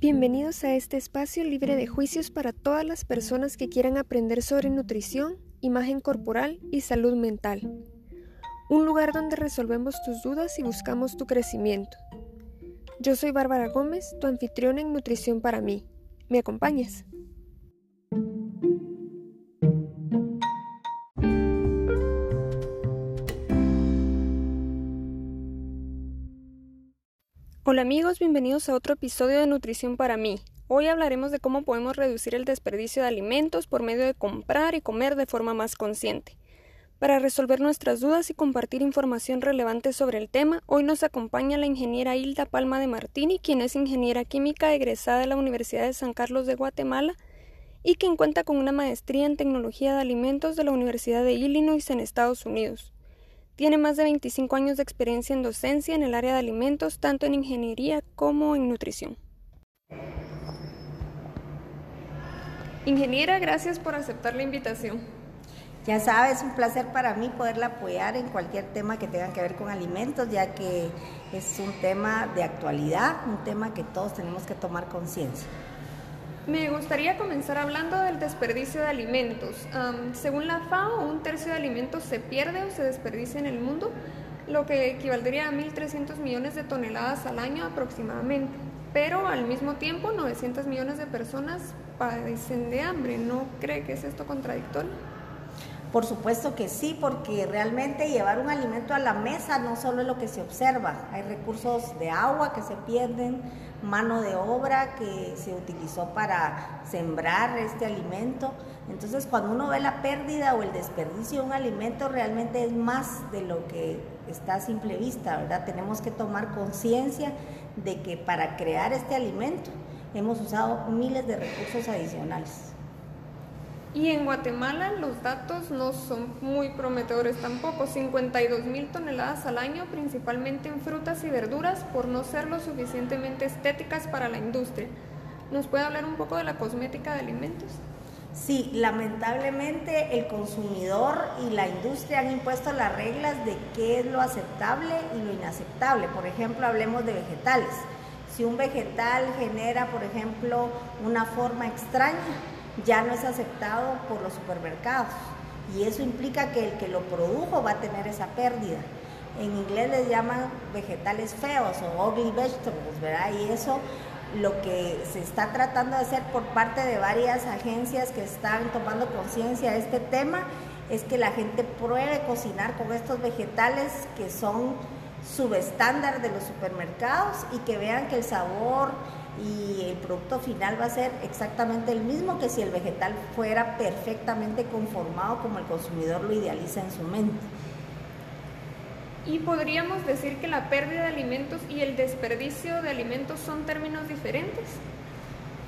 Bienvenidos a este espacio libre de juicios para todas las personas que quieran aprender sobre nutrición, imagen corporal y salud mental. Un lugar donde resolvemos tus dudas y buscamos tu crecimiento. Yo soy Bárbara Gómez, tu anfitriona en Nutrición para mí. ¿Me acompañas? Hola amigos, bienvenidos a otro episodio de Nutrición para mí. Hoy hablaremos de cómo podemos reducir el desperdicio de alimentos por medio de comprar y comer de forma más consciente. Para resolver nuestras dudas y compartir información relevante sobre el tema, hoy nos acompaña la ingeniera Hilda Palma de Martini, quien es ingeniera química egresada de la Universidad de San Carlos de Guatemala y quien cuenta con una maestría en tecnología de alimentos de la Universidad de Illinois en Estados Unidos. Tiene más de 25 años de experiencia en docencia en el área de alimentos, tanto en ingeniería como en nutrición. Ingeniera, gracias por aceptar la invitación. Ya sabes, un placer para mí poderla apoyar en cualquier tema que tenga que ver con alimentos, ya que es un tema de actualidad, un tema que todos tenemos que tomar conciencia. Me gustaría comenzar hablando del desperdicio de alimentos. según la FAO, un tercio de alimentos se pierde o se desperdicia en el mundo, lo que equivaldría a 1.300 millones de toneladas al año aproximadamente. Pero al mismo tiempo, 900 millones de personas padecen de hambre. ¿No cree que es esto contradictorio? Por supuesto que sí, porque realmente llevar un alimento a la mesa no solo es lo que se observa, hay recursos de agua que se pierden, mano de obra que se utilizó para sembrar este alimento. Entonces cuando uno ve la pérdida o el desperdicio de un alimento realmente es más de lo que está a simple vista, ¿verdad? Tenemos que tomar conciencia de que para crear este alimento hemos usado miles de recursos adicionales. Y en Guatemala los datos no son muy prometedores tampoco, 52 mil toneladas al año, principalmente en frutas y verduras, por no ser lo suficientemente estéticas para la industria. ¿Nos puede hablar un poco de la cosmética de alimentos? Sí, lamentablemente el consumidor y la industria han impuesto las reglas de qué es lo aceptable y lo inaceptable. Por ejemplo, hablemos de vegetales. Si un vegetal genera, por ejemplo, una forma extraña, ya no es aceptado por los supermercados y eso implica que el que lo produjo va a tener esa pérdida. En inglés les llaman vegetales feos o ugly vegetables, ¿verdad? Y eso lo que se está tratando de hacer por parte de varias agencias que están tomando conciencia de este tema es que la gente pruebe cocinar con estos vegetales que son subestándar de los supermercados y que vean que el sabor y el producto final va a ser exactamente el mismo que si el vegetal fuera perfectamente conformado como el consumidor lo idealiza en su mente. Y podríamos decir que la pérdida de alimentos y el desperdicio de alimentos son términos diferentes.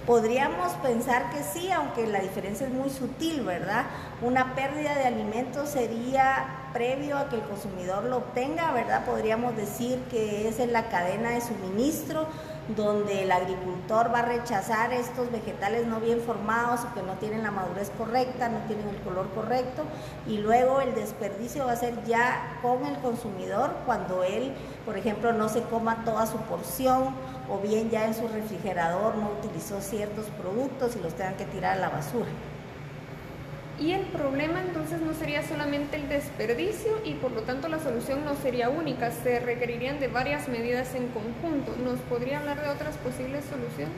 Podríamos pensar que sí, aunque la diferencia es muy sutil, ¿verdad? Una pérdida de alimentos sería previo a que el consumidor lo obtenga, ¿verdad? Podríamos decir que es en la cadena de suministro, donde el agricultor va a rechazar estos vegetales no bien formados o que no tienen la madurez correcta, no tienen el color correcto, y luego el desperdicio va a ser ya con el consumidor cuando él, por ejemplo, no se coma toda su porción o bien ya en su refrigerador no utilizó ciertos productos y los tengan que tirar a la basura. Y el problema entonces no sería solamente el desperdicio y por lo tanto la solución no sería única, se requerirían de varias medidas en conjunto. ¿Nos podría hablar de otras posibles soluciones?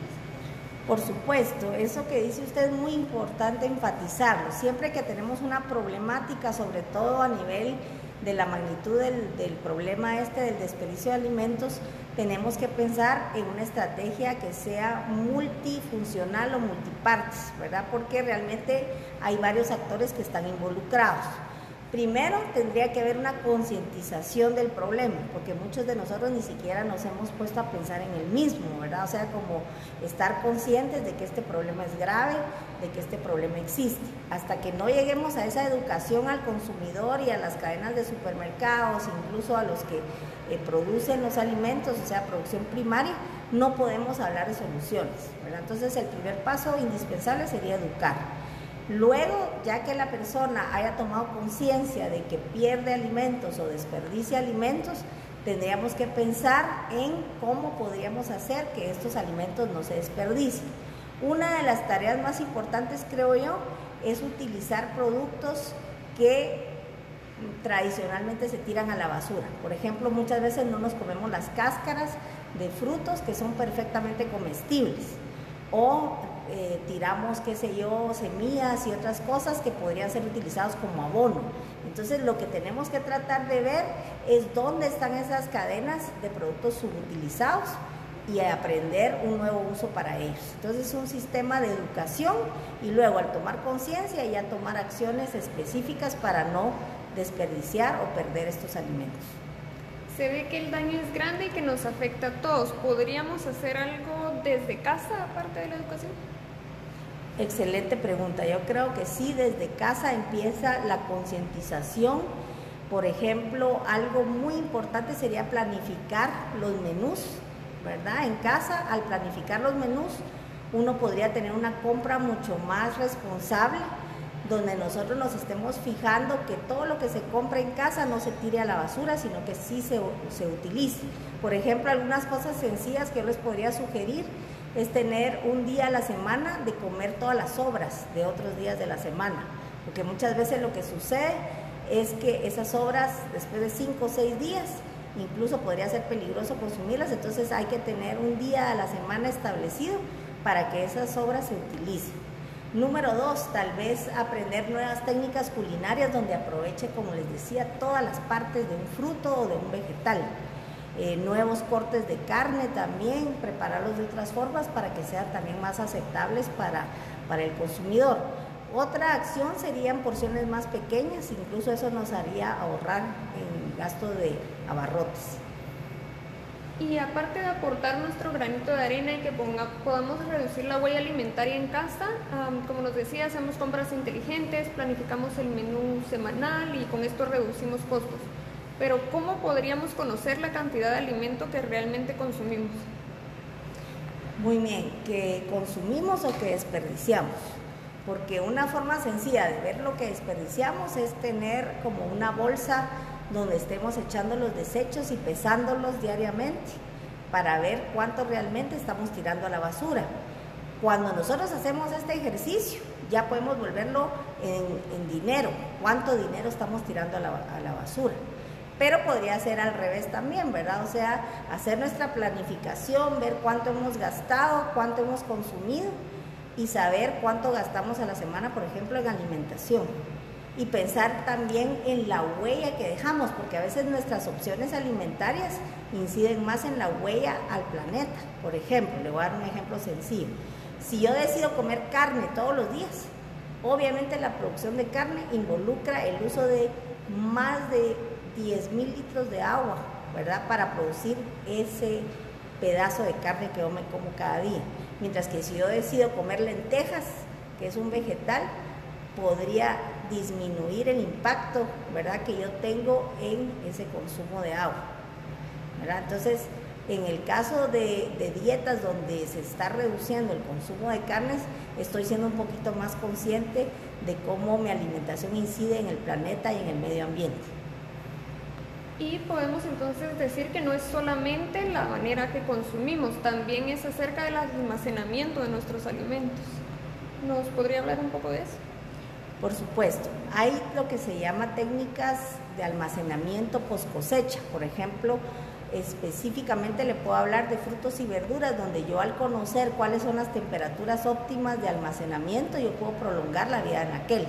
Por supuesto, eso que dice usted es muy importante enfatizarlo. Siempre que tenemos una problemática, sobre todo a nivel de la magnitud del, problema este del desperdicio de alimentos, tenemos que pensar en una estrategia que sea multifuncional o multipartes, ¿verdad? Porque realmente hay varios actores que están involucrados. Primero tendría que haber una concientización del problema, porque muchos de nosotros ni siquiera nos hemos puesto a pensar en el mismo, ¿verdad? O sea, como estar conscientes de que este problema es grave, de que este problema existe. Hasta que no lleguemos a esa educación al consumidor y a las cadenas de supermercados, incluso a los que eh, producen los alimentos, o sea, producción primaria, no podemos hablar de soluciones, ¿verdad? Entonces el primer paso indispensable sería educar. Luego, ya que la persona haya tomado conciencia de que pierde alimentos o desperdicia alimentos, tendríamos que pensar en cómo podríamos hacer que estos alimentos no se desperdicien. Una de las tareas más importantes, creo yo, es utilizar productos que tradicionalmente se tiran a la basura. Por ejemplo, muchas veces no nos comemos las cáscaras de frutos que son perfectamente comestibles o eh, tiramos, qué sé yo, semillas y otras cosas que podrían ser utilizados como abono. Entonces lo que tenemos que tratar de ver es dónde están esas cadenas de productos subutilizados y aprender un nuevo uso para ellos. Entonces es un sistema de educación y luego al tomar conciencia ya tomar acciones específicas para no desperdiciar o perder estos alimentos. Se ve que el daño es grande y que nos afecta a todos. ¿Podríamos hacer algo desde casa aparte de la educación? Excelente pregunta. Yo creo que sí, desde casa empieza la concientización. Por ejemplo, algo muy importante sería planificar los menús, ¿verdad? En casa, al planificar los menús, uno podría tener una compra mucho más responsable, donde nosotros nos estemos fijando que todo lo que se compra en casa no se tire a la basura, sino que sí se, se utilice. Por ejemplo, algunas cosas sencillas que yo les podría sugerir es tener un día a la semana de comer todas las sobras de otros días de la semana, porque muchas veces lo que sucede es que esas sobras después de cinco o seis días incluso podría ser peligroso consumirlas, entonces hay que tener un día a la semana establecido para que esas sobras se utilicen. Número dos, tal vez aprender nuevas técnicas culinarias donde aproveche, como les decía, todas las partes de un fruto o de un vegetal. Eh, nuevos cortes de carne también, prepararlos de otras formas para que sean también más aceptables para, para el consumidor. Otra acción serían porciones más pequeñas, incluso eso nos haría ahorrar en gasto de abarrotes. Y aparte de aportar nuestro granito de arena y que ponga, podamos reducir la huella alimentaria en casa, como nos decía, hacemos compras inteligentes, planificamos el menú semanal y con esto reducimos costos pero ¿cómo podríamos conocer la cantidad de alimento que realmente consumimos? Muy bien, que consumimos o que desperdiciamos. Porque una forma sencilla de ver lo que desperdiciamos es tener como una bolsa donde estemos echando los desechos y pesándolos diariamente para ver cuánto realmente estamos tirando a la basura. Cuando nosotros hacemos este ejercicio, ya podemos volverlo en, dinero, cuánto dinero estamos tirando a la basura. Pero podría ser al revés también, ¿verdad? O sea, hacer nuestra planificación, ver cuánto hemos gastado, cuánto hemos consumido y saber cuánto gastamos a la semana, por ejemplo, en alimentación. Y pensar también en la huella que dejamos, porque a veces nuestras opciones alimentarias inciden más en la huella al planeta. Por ejemplo, le voy a dar un ejemplo sencillo. Si yo decido comer carne todos los días, obviamente la producción de carne involucra el uso de más de 10 mil litros de agua, ¿verdad? Para producir ese pedazo de carne que yo me como cada día. Mientras que si yo decido comer lentejas, que es un vegetal, podría disminuir el impacto, ¿verdad? Que yo tengo en ese consumo de agua. Entonces, en el caso de, dietas donde se está reduciendo el consumo de carnes, estoy siendo un poquito más consciente de cómo mi alimentación incide en el planeta y en el medio ambiente. Y podemos entonces decir que no es solamente la manera que consumimos, también es acerca del almacenamiento de nuestros alimentos. ¿Nos podría hablar un poco de eso? Por supuesto, hay lo que se llama técnicas de almacenamiento post cosecha. Por ejemplo, específicamente le puedo hablar de frutos y verduras, donde yo al conocer cuáles son las temperaturas óptimas de almacenamiento, yo puedo prolongar la vida en aquel.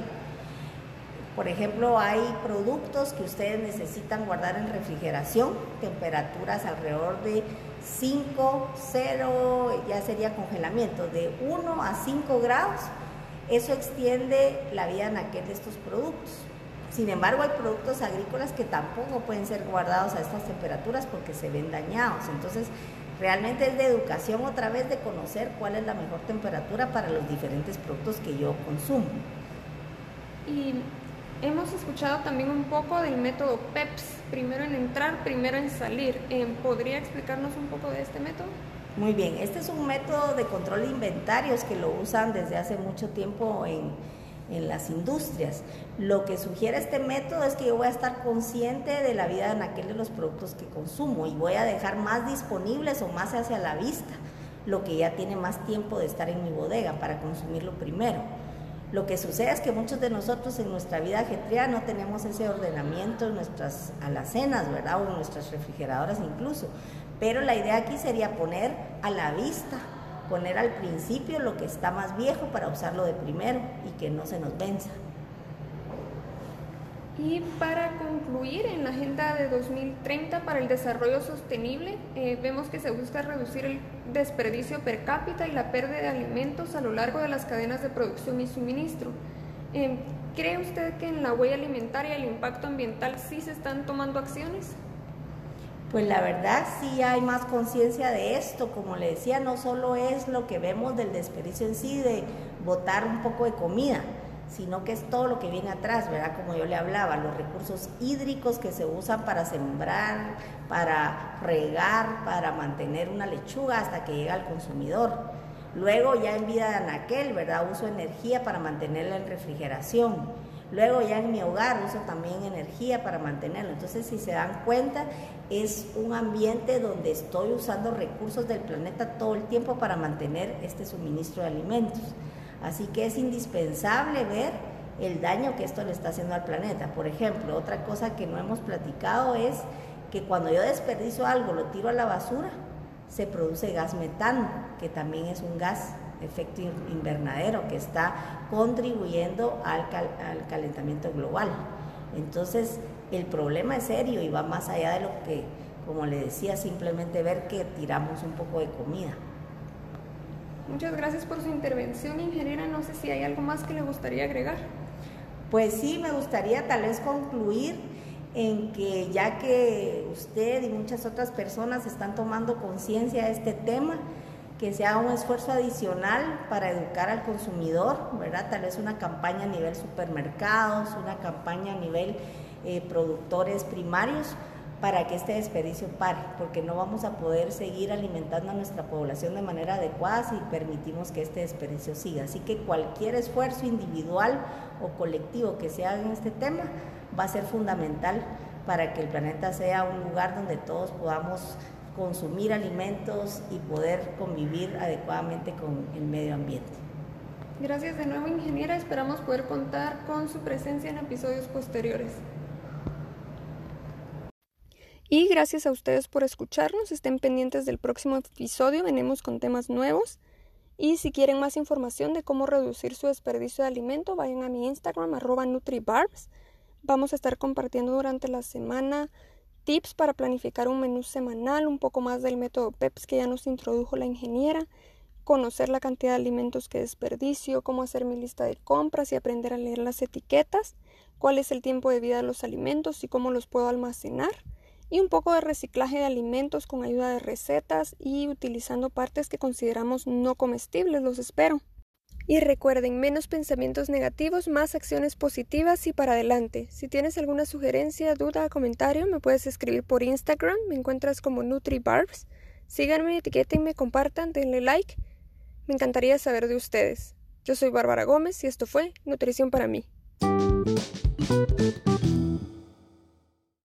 Por ejemplo, hay productos que ustedes necesitan guardar en refrigeración, temperaturas alrededor de 5, 0, ya sería congelamiento, de 1 a 5 grados. Eso extiende la vida en aquel de estos productos. Sin embargo, hay productos agrícolas que tampoco pueden ser guardados a estas temperaturas porque se ven dañados. Entonces, realmente es de educación otra vez de conocer cuál es la mejor temperatura para los diferentes productos que yo consumo. Y Hemos escuchado también un poco del método PEPS, primero en entrar, primero en salir. Eh, ¿Podría explicarnos un poco de este método? Muy bien, este es un método de control de inventarios que lo usan desde hace mucho tiempo en, en las industrias. Lo que sugiere este método es que yo voy a estar consciente de la vida en aquel de los productos que consumo y voy a dejar más disponibles o más hacia la vista lo que ya tiene más tiempo de estar en mi bodega para consumirlo primero. Lo que sucede es que muchos de nosotros en nuestra vida ajetreada no tenemos ese ordenamiento en nuestras alacenas, ¿verdad? O en nuestras refrigeradoras incluso. Pero la idea aquí sería poner a la vista, poner al principio lo que está más viejo para usarlo de primero y que no se nos venza. Y para concluir, en la Agenda de 2030 para el Desarrollo Sostenible, eh, vemos que se busca reducir el desperdicio per cápita y la pérdida de alimentos a lo largo de las cadenas de producción y suministro. Eh, ¿Cree usted que en la huella alimentaria y el impacto ambiental sí se están tomando acciones? Pues la verdad sí hay más conciencia de esto, como le decía, no solo es lo que vemos del desperdicio en sí, de botar un poco de comida, sino que es todo lo que viene atrás, ¿verdad? Como yo le hablaba, los recursos hídricos que se usan para sembrar, para regar, para mantener una lechuga hasta que llega al consumidor. Luego ya en vida de anaquel, ¿verdad? Uso energía para mantenerla en refrigeración. Luego ya en mi hogar uso también energía para mantenerlo. Entonces, si se dan cuenta, es un ambiente donde estoy usando recursos del planeta todo el tiempo para mantener este suministro de alimentos. Así que es indispensable ver el daño que esto le está haciendo al planeta. Por ejemplo, otra cosa que no hemos platicado es que cuando yo desperdicio algo, lo tiro a la basura, se produce gas metano, que también es un gas de efecto invernadero que está contribuyendo al, al calentamiento global. Entonces, el problema es serio y va más allá de lo que, como le decía, simplemente ver que tiramos un poco de comida. Muchas gracias por su intervención, ingeniera. No sé si hay algo más que le gustaría agregar. Pues sí, me gustaría tal vez concluir en que ya que usted y muchas otras personas están tomando conciencia de este tema, que sea un esfuerzo adicional para educar al consumidor, ¿verdad? Tal vez una campaña a nivel supermercados, una campaña a nivel eh, productores primarios, para que este desperdicio pare, porque no vamos a poder seguir alimentando a nuestra población de manera adecuada si permitimos que este desperdicio siga. Así que cualquier esfuerzo individual o colectivo que se haga en este tema va a ser fundamental para que el planeta sea un lugar donde todos podamos consumir alimentos y poder convivir adecuadamente con el medio ambiente. Gracias de nuevo, ingeniera. Esperamos poder contar con su presencia en episodios posteriores. Y gracias a ustedes por escucharnos. Estén pendientes del próximo episodio. Venimos con temas nuevos. Y si quieren más información de cómo reducir su desperdicio de alimento, vayan a mi Instagram, arroba NutriBarbs. Vamos a estar compartiendo durante la semana tips para planificar un menú semanal, un poco más del método PEPS que ya nos introdujo la ingeniera, conocer la cantidad de alimentos que desperdicio, cómo hacer mi lista de compras y aprender a leer las etiquetas, cuál es el tiempo de vida de los alimentos y cómo los puedo almacenar y un poco de reciclaje de alimentos con ayuda de recetas y utilizando partes que consideramos no comestibles, los espero. Y recuerden, menos pensamientos negativos, más acciones positivas y para adelante. Si tienes alguna sugerencia, duda o comentario, me puedes escribir por Instagram, me encuentras como NutriBarbs. Síganme, etiquetenme, compartan, denle like. Me encantaría saber de ustedes. Yo soy Bárbara Gómez y esto fue Nutrición para mí.